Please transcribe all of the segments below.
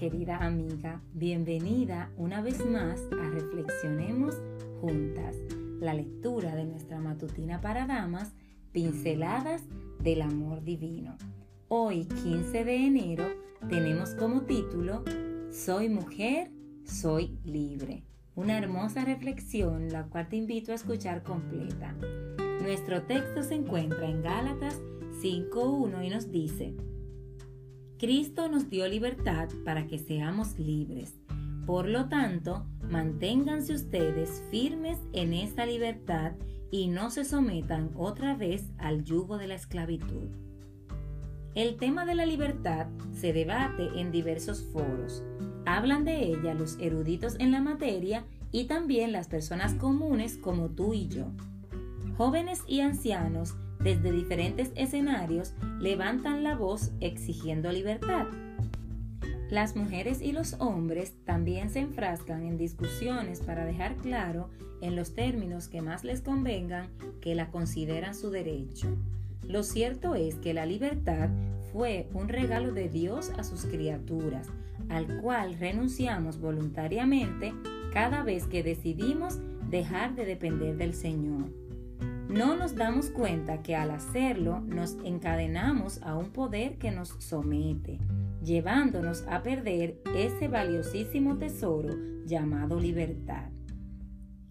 querida amiga, bienvenida una vez más a Reflexionemos Juntas, la lectura de nuestra matutina para damas, pinceladas del amor divino. Hoy, 15 de enero, tenemos como título Soy mujer, soy libre. Una hermosa reflexión, la cual te invito a escuchar completa. Nuestro texto se encuentra en Gálatas 5.1 y nos dice, Cristo nos dio libertad para que seamos libres. Por lo tanto, manténganse ustedes firmes en esa libertad y no se sometan otra vez al yugo de la esclavitud. El tema de la libertad se debate en diversos foros. Hablan de ella los eruditos en la materia y también las personas comunes como tú y yo. Jóvenes y ancianos desde diferentes escenarios levantan la voz exigiendo libertad. Las mujeres y los hombres también se enfrascan en discusiones para dejar claro en los términos que más les convengan que la consideran su derecho. Lo cierto es que la libertad fue un regalo de Dios a sus criaturas, al cual renunciamos voluntariamente cada vez que decidimos dejar de depender del Señor. No nos damos cuenta que al hacerlo nos encadenamos a un poder que nos somete, llevándonos a perder ese valiosísimo tesoro llamado libertad.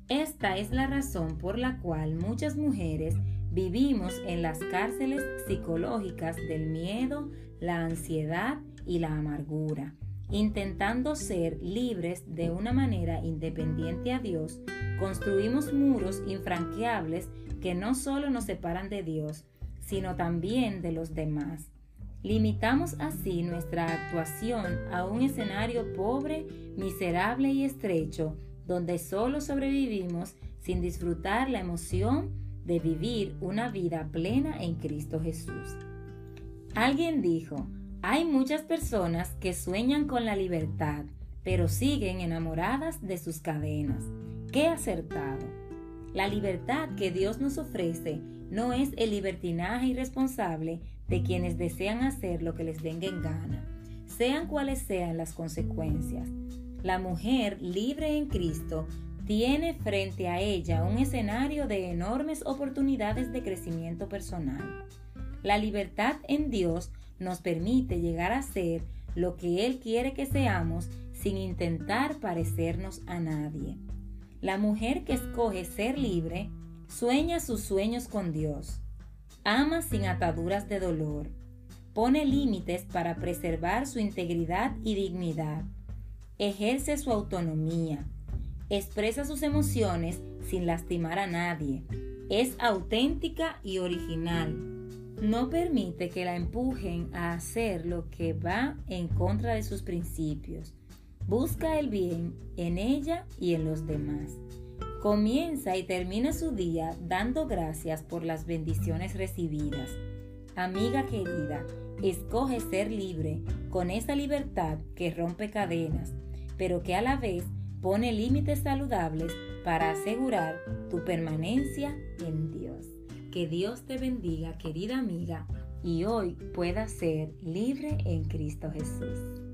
Esta es la razón por la cual muchas mujeres vivimos en las cárceles psicológicas del miedo, la ansiedad y la amargura, intentando ser libres de una manera independiente a Dios, construimos muros infranqueables que no solo nos separan de Dios, sino también de los demás. Limitamos así nuestra actuación a un escenario pobre, miserable y estrecho, donde solo sobrevivimos sin disfrutar la emoción de vivir una vida plena en Cristo Jesús. Alguien dijo, hay muchas personas que sueñan con la libertad, pero siguen enamoradas de sus cadenas. ¡Qué acertado! La libertad que Dios nos ofrece no es el libertinaje irresponsable de quienes desean hacer lo que les venga en gana, sean cuales sean las consecuencias. La mujer libre en Cristo tiene frente a ella un escenario de enormes oportunidades de crecimiento personal. La libertad en Dios nos permite llegar a ser lo que Él quiere que seamos sin intentar parecernos a nadie. La mujer que escoge ser libre sueña sus sueños con Dios, ama sin ataduras de dolor, pone límites para preservar su integridad y dignidad, ejerce su autonomía, expresa sus emociones sin lastimar a nadie, es auténtica y original, no permite que la empujen a hacer lo que va en contra de sus principios, Busca el bien en ella y en los demás. Comienza y termina su día dando gracias por las bendiciones recibidas. Amiga querida, escoge ser libre con esa libertad que rompe cadenas, pero que a la vez pone límites saludables para asegurar tu permanencia en Dios. Que Dios te bendiga, querida amiga, y hoy puedas ser libre en Cristo Jesús.